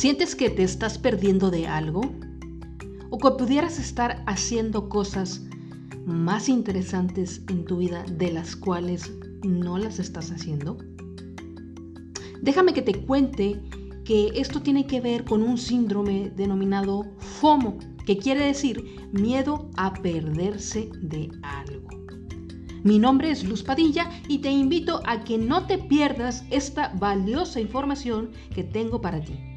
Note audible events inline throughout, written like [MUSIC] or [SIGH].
¿Sientes que te estás perdiendo de algo? ¿O que pudieras estar haciendo cosas más interesantes en tu vida de las cuales no las estás haciendo? Déjame que te cuente que esto tiene que ver con un síndrome denominado FOMO, que quiere decir miedo a perderse de algo. Mi nombre es Luz Padilla y te invito a que no te pierdas esta valiosa información que tengo para ti.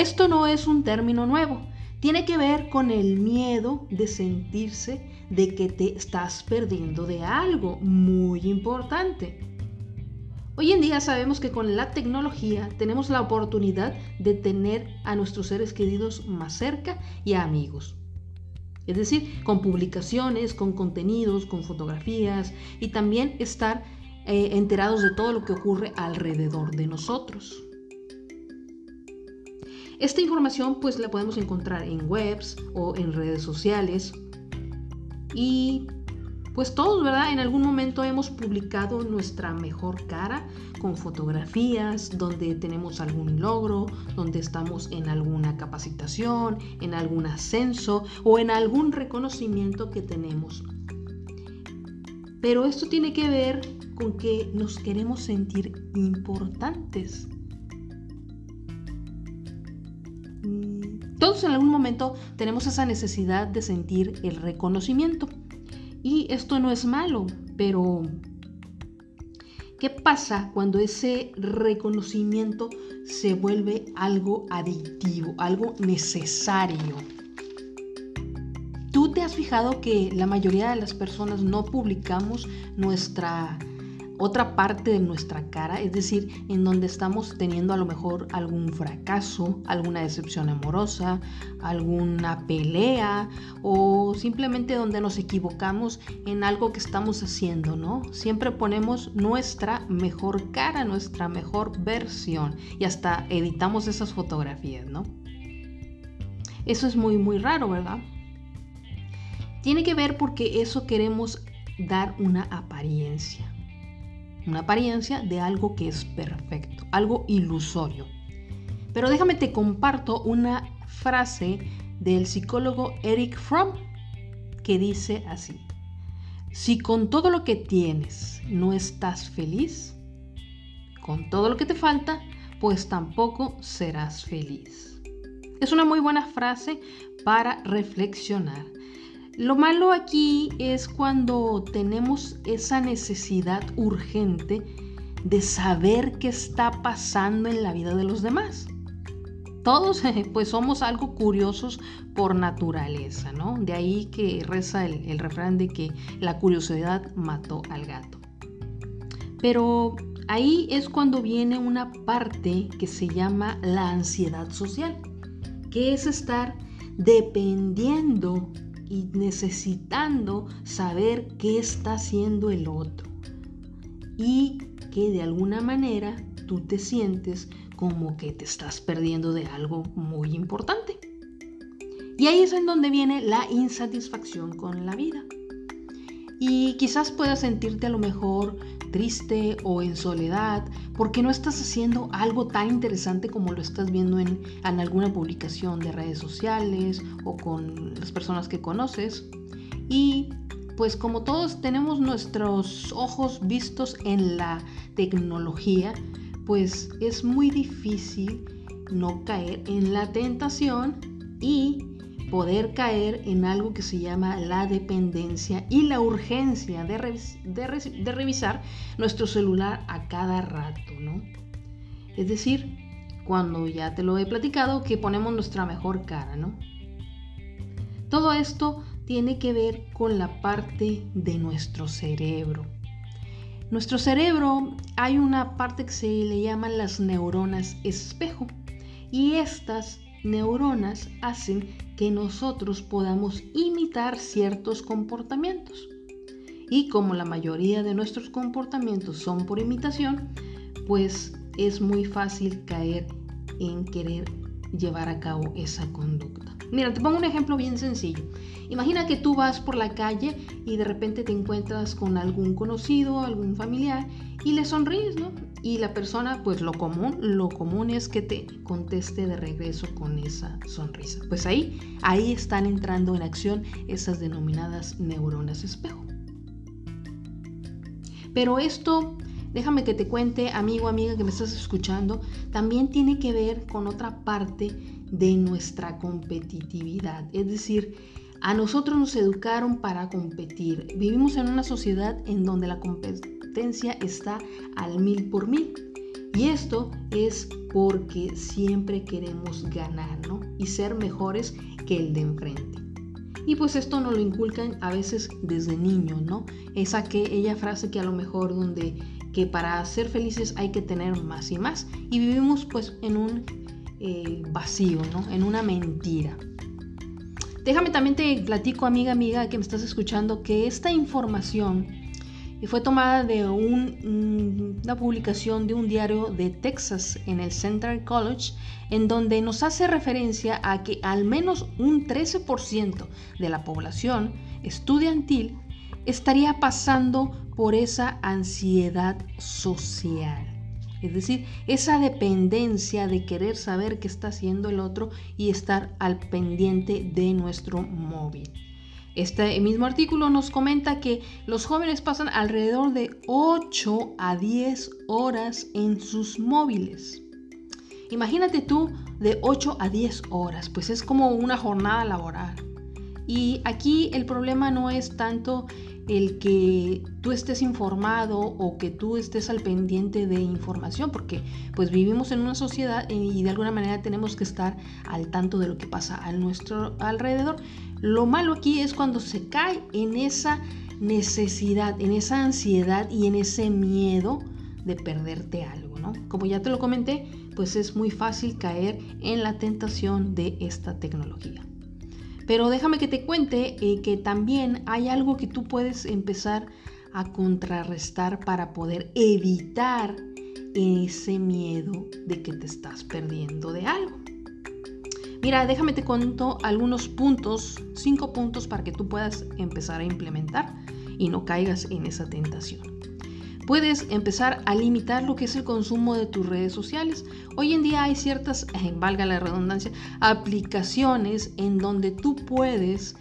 Esto no es un término nuevo, tiene que ver con el miedo de sentirse de que te estás perdiendo de algo muy importante. Hoy en día sabemos que con la tecnología tenemos la oportunidad de tener a nuestros seres queridos más cerca y a amigos. Es decir, con publicaciones, con contenidos, con fotografías y también estar eh, enterados de todo lo que ocurre alrededor de nosotros. Esta información pues la podemos encontrar en webs o en redes sociales y pues todos, ¿verdad? En algún momento hemos publicado nuestra mejor cara con fotografías donde tenemos algún logro, donde estamos en alguna capacitación, en algún ascenso o en algún reconocimiento que tenemos. Pero esto tiene que ver con que nos queremos sentir importantes. Todos en algún momento tenemos esa necesidad de sentir el reconocimiento. Y esto no es malo, pero ¿qué pasa cuando ese reconocimiento se vuelve algo adictivo, algo necesario? ¿Tú te has fijado que la mayoría de las personas no publicamos nuestra otra parte de nuestra cara, es decir, en donde estamos teniendo a lo mejor algún fracaso, alguna decepción amorosa, alguna pelea o simplemente donde nos equivocamos en algo que estamos haciendo, ¿no? Siempre ponemos nuestra mejor cara, nuestra mejor versión y hasta editamos esas fotografías, ¿no? Eso es muy, muy raro, ¿verdad? Tiene que ver porque eso queremos dar una apariencia una apariencia de algo que es perfecto, algo ilusorio. Pero déjame te comparto una frase del psicólogo Eric Fromm que dice así, si con todo lo que tienes no estás feliz, con todo lo que te falta, pues tampoco serás feliz. Es una muy buena frase para reflexionar. Lo malo aquí es cuando tenemos esa necesidad urgente de saber qué está pasando en la vida de los demás. Todos [LAUGHS] pues somos algo curiosos por naturaleza, ¿no? De ahí que reza el, el refrán de que la curiosidad mató al gato. Pero ahí es cuando viene una parte que se llama la ansiedad social, que es estar dependiendo y necesitando saber qué está haciendo el otro. Y que de alguna manera tú te sientes como que te estás perdiendo de algo muy importante. Y ahí es en donde viene la insatisfacción con la vida. Y quizás puedas sentirte a lo mejor triste o en soledad porque no estás haciendo algo tan interesante como lo estás viendo en, alguna publicación de redes sociales o con las personas que conoces. Y pues como todos tenemos nuestros ojos vistos en la tecnología, pues es muy difícil no caer en la tentación y poder caer en algo que se llama la dependencia y la urgencia de, revisar nuestro celular a cada rato, ¿no? Es decir, cuando ya te lo he platicado, que ponemos nuestra mejor cara, ¿no? Todo esto tiene que ver con la parte de nuestro cerebro. Nuestro cerebro hay una parte que se le llaman las neuronas espejo y estas neuronas hacen que nosotros podamos imitar ciertos comportamientos. Y como la mayoría de nuestros comportamientos son por imitación, pues es muy fácil caer en querer llevar a cabo esa conducta. Mira, te pongo un ejemplo bien sencillo. Imagina que tú vas por la calle y de repente te encuentras con algún conocido, algún familiar y le sonríes, ¿no? Y la persona, pues lo común, lo común es que te conteste de regreso con esa sonrisa. Pues ahí, ahí están entrando en acción esas denominadas neuronas espejo. Pero esto, déjame que te cuente, amigo, amiga que me estás escuchando, también tiene que ver con otra parte de nuestra competitividad. Es decir, a nosotros nos educaron para competir. Vivimos en una sociedad en donde la competencia está al mil por mil. Y esto es porque siempre queremos ganar, ¿no? Y ser mejores que el de enfrente. Y pues esto nos lo inculcan a veces desde niños, ¿no? Esa que ella frase que a lo mejor donde que para ser felices hay que tener más y más. Y vivimos pues en un eh, vacío, ¿no? En una mentira. Déjame también te platico, amiga, amiga, que me estás escuchando, que esta información fue tomada de mm, una publicación de un diario de Texas en el Central College, en donde nos hace referencia a que al menos un 13% de la población estudiantil estaría pasando por esa ansiedad social. Es decir, esa dependencia de querer saber qué está haciendo el otro y estar al pendiente de nuestro móvil. Este mismo artículo nos comenta que los jóvenes pasan alrededor de 8 a 10 horas en sus móviles. Imagínate tú de 8 a 10 horas, pues es como una jornada laboral. Y aquí el problema no es tanto el que tú estés informado o que tú estés al pendiente de información, porque pues vivimos en una sociedad y de alguna manera tenemos que estar al tanto de lo que pasa a nuestro alrededor. Lo malo aquí es cuando se cae en esa necesidad, en esa ansiedad y en ese miedo de perderte algo, ¿no? Como ya te lo comenté, pues es muy fácil caer en la tentación de esta tecnología. Pero déjame que te cuente eh, que también hay algo que tú puedes empezar a contrarrestar para poder evitar ese miedo de que te estás perdiendo de algo. Mira, déjame te cuento algunos puntos, cinco puntos para que tú puedas empezar a implementar y no caigas en esa tentación puedes empezar a limitar lo que es el consumo de tus redes sociales. Hoy en día hay ciertas, [LAUGHS] valga la redundancia, aplicaciones en donde tú puedes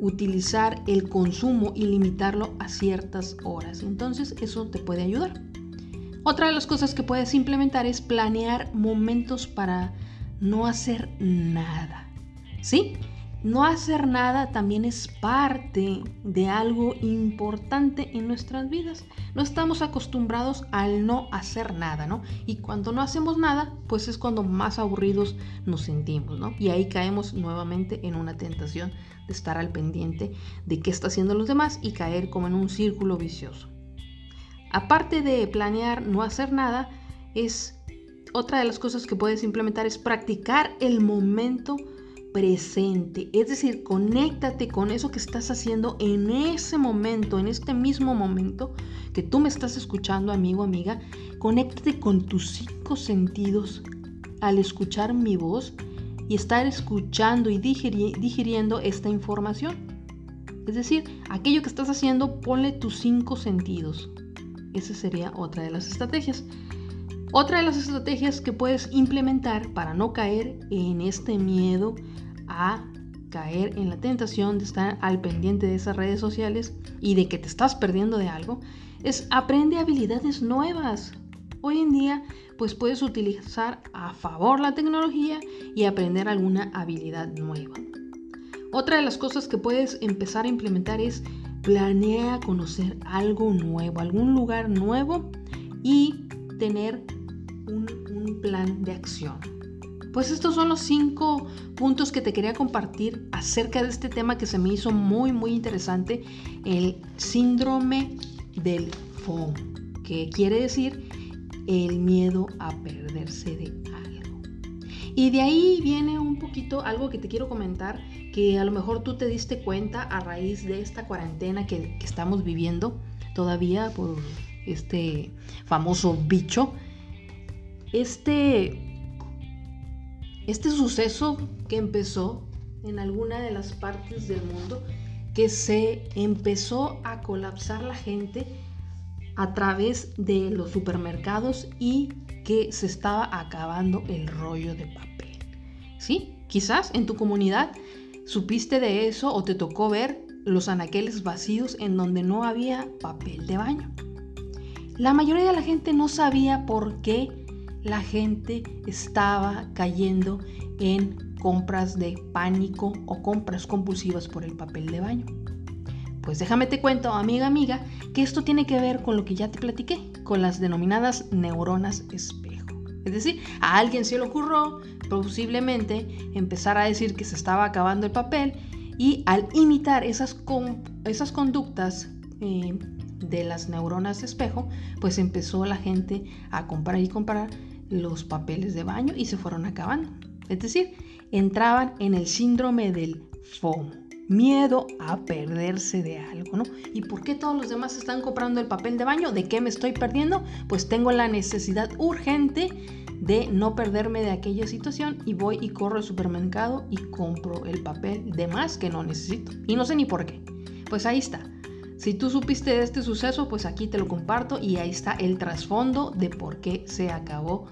utilizar el consumo y limitarlo a ciertas horas. Entonces eso te puede ayudar. Otra de las cosas que puedes implementar es planear momentos para no hacer nada. ¿Sí? No hacer nada también es parte de algo importante en nuestras vidas. No estamos acostumbrados al no hacer nada, ¿no? Y cuando no hacemos nada, pues es cuando más aburridos nos sentimos, ¿no? Y ahí caemos nuevamente en una tentación de estar al pendiente de qué está haciendo los demás y caer como en un círculo vicioso. Aparte de planear no hacer nada, es otra de las cosas que puedes implementar es practicar el momento presente. Es decir, conéctate con eso que estás haciendo en ese momento, en este mismo momento que tú me estás escuchando, amigo, amiga. Conéctate con tus cinco sentidos al escuchar mi voz y estar escuchando y digiriendo esta información. Es decir, aquello que estás haciendo, ponle tus cinco sentidos. Esa sería otra de las estrategias. Otra de las estrategias que puedes implementar para no caer en este miedo a caer en la tentación de estar al pendiente de esas redes sociales y de que te estás perdiendo de algo, es aprende habilidades nuevas. Hoy en día, pues puedes utilizar a favor la tecnología y aprender alguna habilidad nueva. Otra de las cosas que puedes empezar a implementar es planea conocer algo nuevo, algún lugar nuevo y tener plan de acción. Pues estos son los cinco puntos que te quería compartir acerca de este tema que se me hizo muy, muy interesante, el síndrome del FOMO, que quiere decir el miedo a perderse de algo. Y de ahí viene un poquito algo que te quiero comentar, que a lo mejor tú te diste cuenta a raíz de esta cuarentena que, que estamos viviendo todavía por este famoso bicho. Este este suceso que empezó en alguna de las partes del mundo que se empezó a colapsar la gente a través de los supermercados y que se estaba acabando el rollo de papel. ¿Sí? Quizás en tu comunidad supiste de eso o te tocó ver los anaqueles vacíos en donde no había papel de baño. La mayoría de la gente no sabía por qué la gente estaba cayendo en compras de pánico o compras compulsivas por el papel de baño. Pues déjame te cuento, amiga amiga, que esto tiene que ver con lo que ya te platiqué, con las denominadas neuronas espejo. Es decir, a alguien se le ocurrió posiblemente empezar a decir que se estaba acabando el papel y al imitar esas, esas conductas eh, de las neuronas espejo, pues empezó la gente a comprar y comprar los papeles de baño y se fueron acabando. Es decir, entraban en el síndrome del FOMO miedo a perderse de algo, ¿no? ¿Y por qué todos los demás están comprando el papel de baño? ¿De qué me estoy perdiendo? Pues tengo la necesidad urgente de no perderme de aquella situación y voy y corro al supermercado y compro el papel de más que no necesito. Y no sé ni por qué. Pues ahí está. Si tú supiste de este suceso, pues aquí te lo comparto y ahí está el trasfondo de por qué se acabó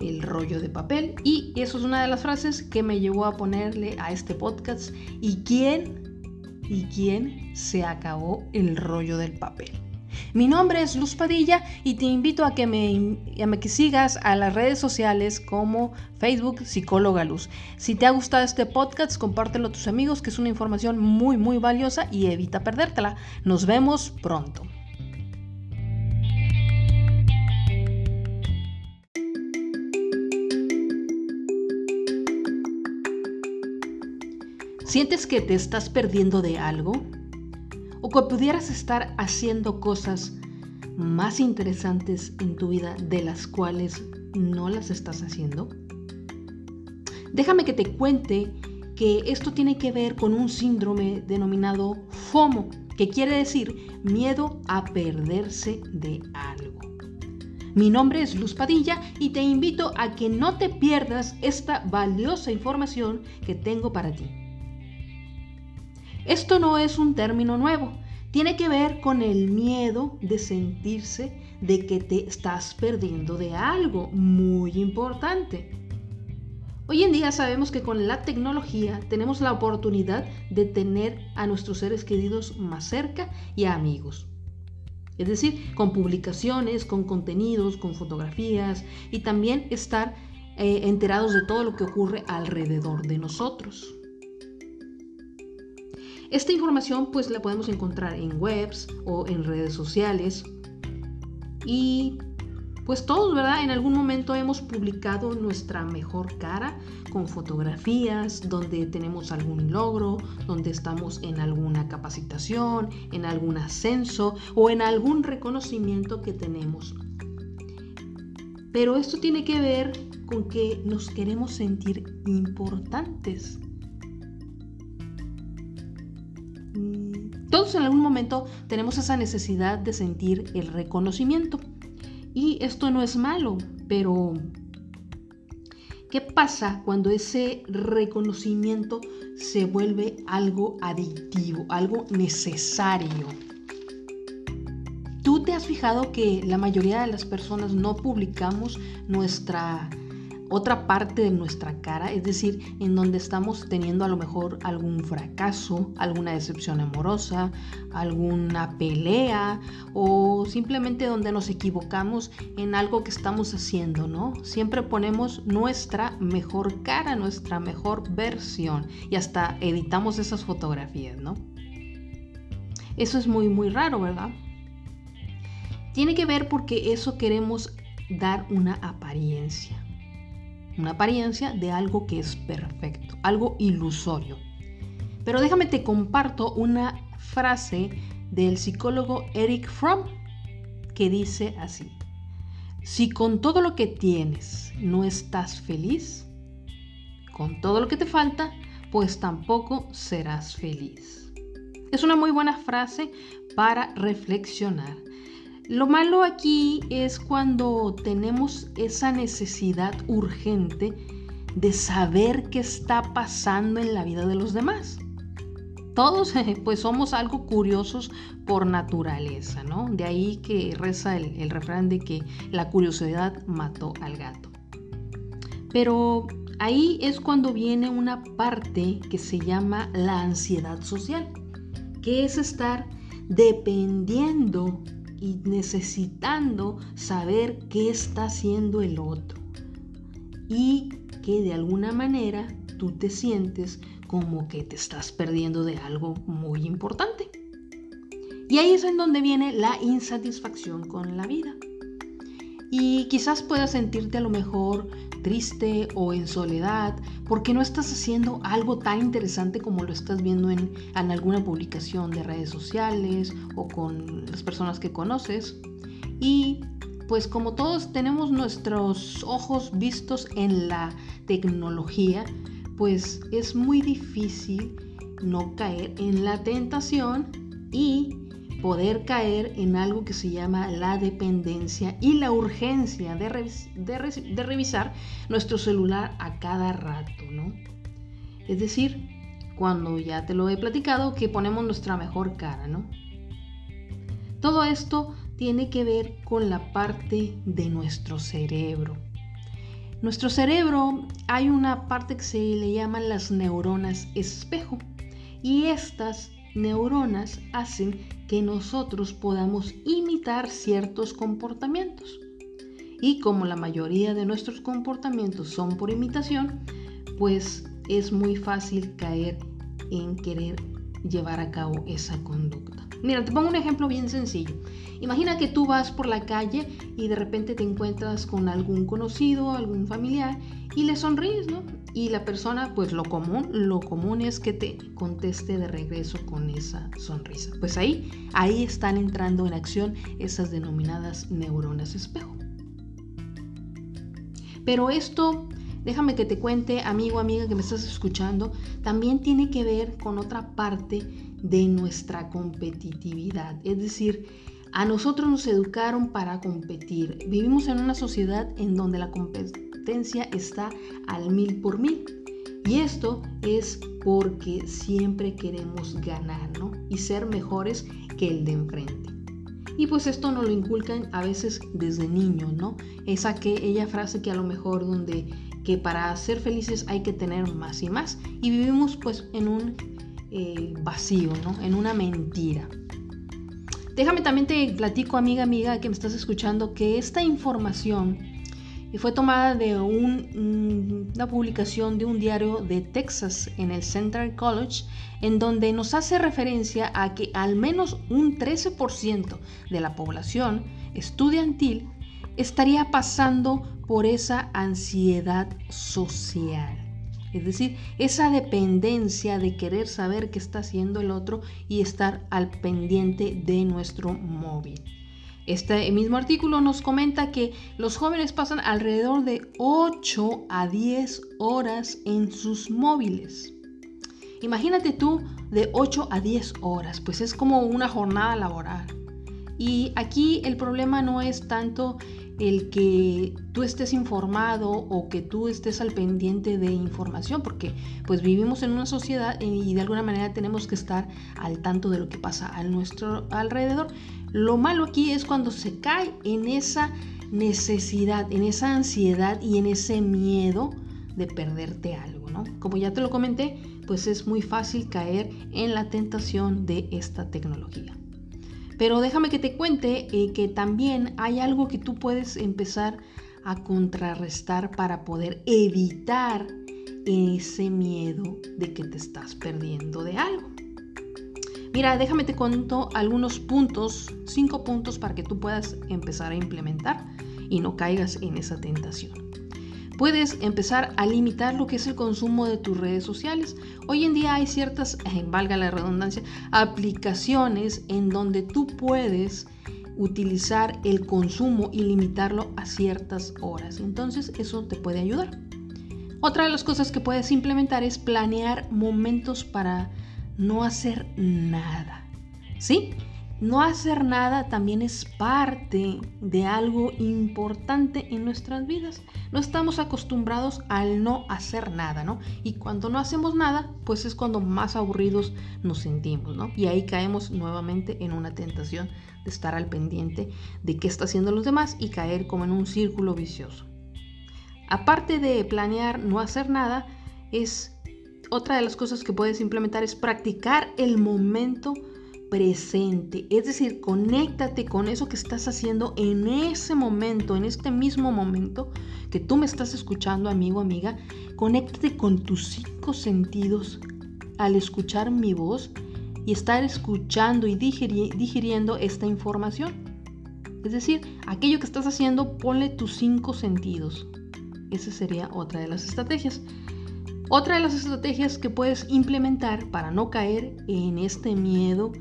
el rollo de papel. Y eso es una de las frases que me llevó a ponerle a este podcast. ¿Y quién? ¿Y quién se acabó el rollo del papel? Mi nombre es Luz Padilla y te invito a que me, sigas a las redes sociales como Facebook Psicóloga Luz. Si te ha gustado este podcast, compártelo a tus amigos, que es una información muy, muy valiosa y evita perdértela. Nos vemos pronto. ¿Sientes que te estás perdiendo de algo? ¿O que pudieras estar haciendo cosas más interesantes en tu vida de las cuales no las estás haciendo? Déjame que te cuente que esto tiene que ver con un síndrome denominado FOMO, que quiere decir miedo a perderse de algo. Mi nombre es Luz Padilla y te invito a que no te pierdas esta valiosa información que tengo para ti. Esto no es un término nuevo, tiene que ver con el miedo de sentirse de que te estás perdiendo de algo muy importante. Hoy en día sabemos que con la tecnología tenemos la oportunidad de tener a nuestros seres queridos más cerca y a amigos. Es decir, con publicaciones, con contenidos, con fotografías y también estar eh, enterados de todo lo que ocurre alrededor de nosotros. Esta información pues la podemos encontrar en webs o en redes sociales y pues todos, ¿verdad? En algún momento hemos publicado nuestra mejor cara con fotografías donde tenemos algún logro, donde estamos en alguna capacitación, en algún ascenso o en algún reconocimiento que tenemos. Pero esto tiene que ver con que nos queremos sentir importantes. Todos en algún momento tenemos esa necesidad de sentir el reconocimiento. Y esto no es malo, pero ¿qué pasa cuando ese reconocimiento se vuelve algo adictivo, algo necesario? ¿Tú te has fijado que la mayoría de las personas no publicamos nuestra otra parte de nuestra cara, es decir, en donde estamos teniendo a lo mejor algún fracaso, alguna decepción amorosa, alguna pelea o simplemente donde nos equivocamos en algo que estamos haciendo, ¿no? Siempre ponemos nuestra mejor cara, nuestra mejor versión y hasta editamos esas fotografías, ¿no? Eso es muy, muy raro, ¿verdad? Tiene que ver porque eso queremos dar una apariencia una apariencia de algo que es perfecto, algo ilusorio. Pero déjame te comparto una frase del psicólogo Eric Fromm que dice así, si con todo lo que tienes no estás feliz, con todo lo que te falta, pues tampoco serás feliz. Es una muy buena frase para reflexionar. Lo malo aquí es cuando tenemos esa necesidad urgente de saber qué está pasando en la vida de los demás. Todos [LAUGHS] pues somos algo curiosos por naturaleza, ¿no? De ahí que reza el, el refrán de que la curiosidad mató al gato. Pero ahí es cuando viene una parte que se llama la ansiedad social, que es estar dependiendo y necesitando saber qué está haciendo el otro y que de alguna manera tú te sientes como que te estás perdiendo de algo muy importante. Y ahí es en donde viene la insatisfacción con la vida. Y quizás puedas sentirte a lo mejor triste o en soledad porque no estás haciendo algo tan interesante como lo estás viendo en, alguna publicación de redes sociales o con las personas que conoces. Y pues como todos tenemos nuestros ojos vistos en la tecnología, pues es muy difícil no caer en la tentación y poder caer en algo que se llama la dependencia y la urgencia de, revisar nuestro celular a cada rato, ¿no? Es decir, cuando ya te lo he platicado, que ponemos nuestra mejor cara, ¿no? Todo esto tiene que ver con la parte de nuestro cerebro. Nuestro cerebro hay una parte que se le llaman las neuronas espejo y estas neuronas hacen que nosotros podamos imitar ciertos comportamientos. Y como la mayoría de nuestros comportamientos son por imitación, pues es muy fácil caer en querer llevar a cabo esa conducta. Mira, te pongo un ejemplo bien sencillo. Imagina que tú vas por la calle y de repente te encuentras con algún conocido, algún familiar y le sonríes, ¿no? Y la persona, pues lo común, lo común es que te conteste de regreso con esa sonrisa. Pues ahí, ahí están entrando en acción esas denominadas neuronas espejo. Pero esto déjame que te cuente, amigo, amiga que me estás escuchando, también tiene que ver con otra parte de nuestra competitividad. Es decir, a nosotros nos educaron para competir. Vivimos en una sociedad en donde la competencia está al mil por mil. Y esto es porque siempre queremos ganar, ¿no? Y ser mejores que el de enfrente. Y pues esto nos lo inculcan a veces desde niños, ¿no? Esa que ella frase que a lo mejor donde que para ser felices hay que tener más y más. Y vivimos pues en un eh, vacío, ¿no? En una mentira. Déjame también te platico, amiga, amiga, que me estás escuchando, que esta información fue tomada de un, una publicación de un diario de Texas en el Central College, en donde nos hace referencia a que al menos un 13% de la población estudiantil estaría pasando por esa ansiedad social. Es decir, esa dependencia de querer saber qué está haciendo el otro y estar al pendiente de nuestro móvil. Este mismo artículo nos comenta que los jóvenes pasan alrededor de 8 a 10 horas en sus móviles. Imagínate tú de 8 a 10 horas, pues es como una jornada laboral. Y aquí el problema no es tanto el que tú estés informado o que tú estés al pendiente de información, porque pues vivimos en una sociedad y de alguna manera tenemos que estar al tanto de lo que pasa a nuestro alrededor. Lo malo aquí es cuando se cae en esa necesidad, en esa ansiedad y en ese miedo de perderte algo, ¿no? Como ya te lo comenté, pues es muy fácil caer en la tentación de esta tecnología. Pero déjame que te cuente eh, que también hay algo que tú puedes empezar a contrarrestar para poder evitar ese miedo de que te estás perdiendo de algo. Mira, déjame te cuento algunos puntos, cinco puntos para que tú puedas empezar a implementar y no caigas en esa tentación puedes empezar a limitar lo que es el consumo de tus redes sociales. Hoy en día hay ciertas, eh, valga la redundancia, aplicaciones en donde tú puedes utilizar el consumo y limitarlo a ciertas horas. Entonces eso te puede ayudar. Otra de las cosas que puedes implementar es planear momentos para no hacer nada. ¿Sí? No hacer nada también es parte de algo importante en nuestras vidas. No estamos acostumbrados al no hacer nada, ¿no? Y cuando no hacemos nada, pues es cuando más aburridos nos sentimos, ¿no? Y ahí caemos nuevamente en una tentación de estar al pendiente de qué está haciendo los demás y caer como en un círculo vicioso. Aparte de planear no hacer nada, es otra de las cosas que puedes implementar es practicar el momento presente. Es decir, conéctate con eso que estás haciendo en ese momento, en este mismo momento que tú me estás escuchando, amigo, amiga. Conéctate con tus cinco sentidos al escuchar mi voz y estar escuchando y digiriendo esta información. Es decir, aquello que estás haciendo, ponle tus cinco sentidos. Esa sería otra de las estrategias. Otra de las estrategias que puedes implementar para no caer en este miedo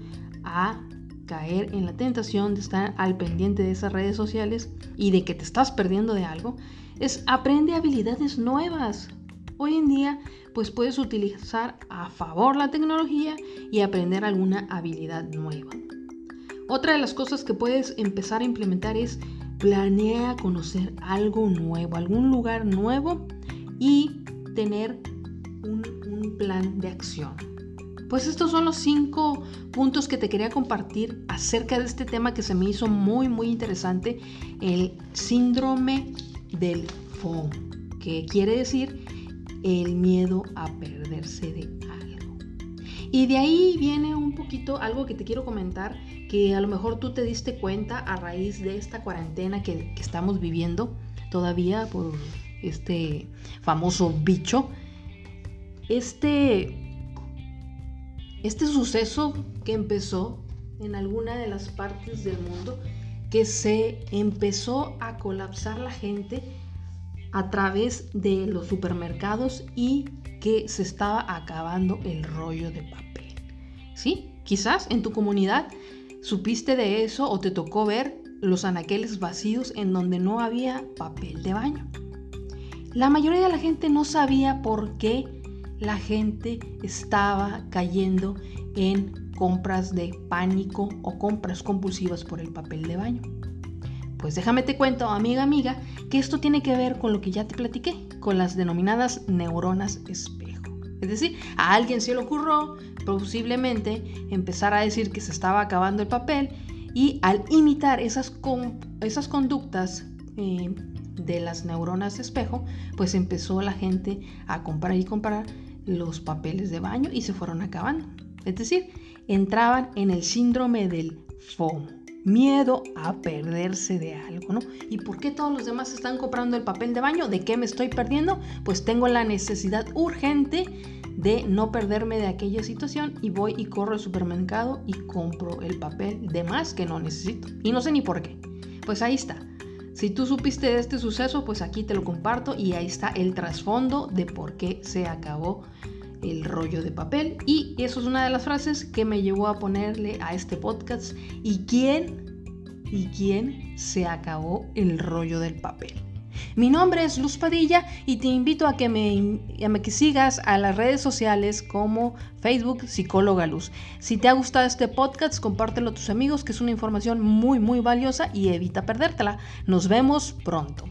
a caer en la tentación de estar al pendiente de esas redes sociales y de que te estás perdiendo de algo es aprende habilidades nuevas. Hoy en día pues puedes utilizar a favor la tecnología y aprender alguna habilidad nueva. Otra de las cosas que puedes empezar a implementar es planea conocer algo nuevo, algún lugar nuevo y tener plan de acción. Pues estos son los cinco puntos que te quería compartir acerca de este tema que se me hizo muy muy interesante, el síndrome del FOMO, que quiere decir el miedo a perderse de algo. Y de ahí viene un poquito algo que te quiero comentar, que a lo mejor tú te diste cuenta a raíz de esta cuarentena que estamos viviendo todavía por este famoso bicho este, este suceso que empezó en alguna de las partes del mundo, que se empezó a colapsar la gente a través de los supermercados y que se estaba acabando el rollo de papel. ¿Sí? Quizás en tu comunidad supiste de eso o te tocó ver los anaqueles vacíos en donde no había papel de baño. La mayoría de la gente no sabía por qué la gente estaba cayendo en compras de pánico o compras compulsivas por el papel de baño. Pues déjame te cuento, amiga, amiga, que esto tiene que ver con lo que ya te platiqué, con las denominadas neuronas espejo. Es decir, a alguien se le ocurrió posiblemente empezar a decir que se estaba acabando el papel y al imitar esas, esas conductas eh, de las neuronas espejo, pues empezó la gente a comprar y comprar los papeles de baño y se fueron acabando. Es decir, entraban en el síndrome del FOMO, miedo a perderse de algo, ¿no? ¿Y por qué todos los demás están comprando el papel de baño? ¿De qué me estoy perdiendo? Pues tengo la necesidad urgente de no perderme de aquella situación y voy y corro al supermercado y compro el papel de más que no necesito. Y no sé ni por qué. Pues ahí está. Si tú supiste de este suceso, pues aquí te lo comparto y ahí está el trasfondo de por qué se acabó el rollo de papel. Y eso es una de las frases que me llevó a ponerle a este podcast. ¿Y quién? ¿Y quién se acabó el rollo del papel? Mi nombre es Luz Padilla y te invito a que me, sigas a las redes sociales como Facebook Psicóloga Luz. Si te ha gustado este podcast, compártelo a tus amigos, que es una información muy, muy valiosa y evita perdértela. Nos vemos pronto.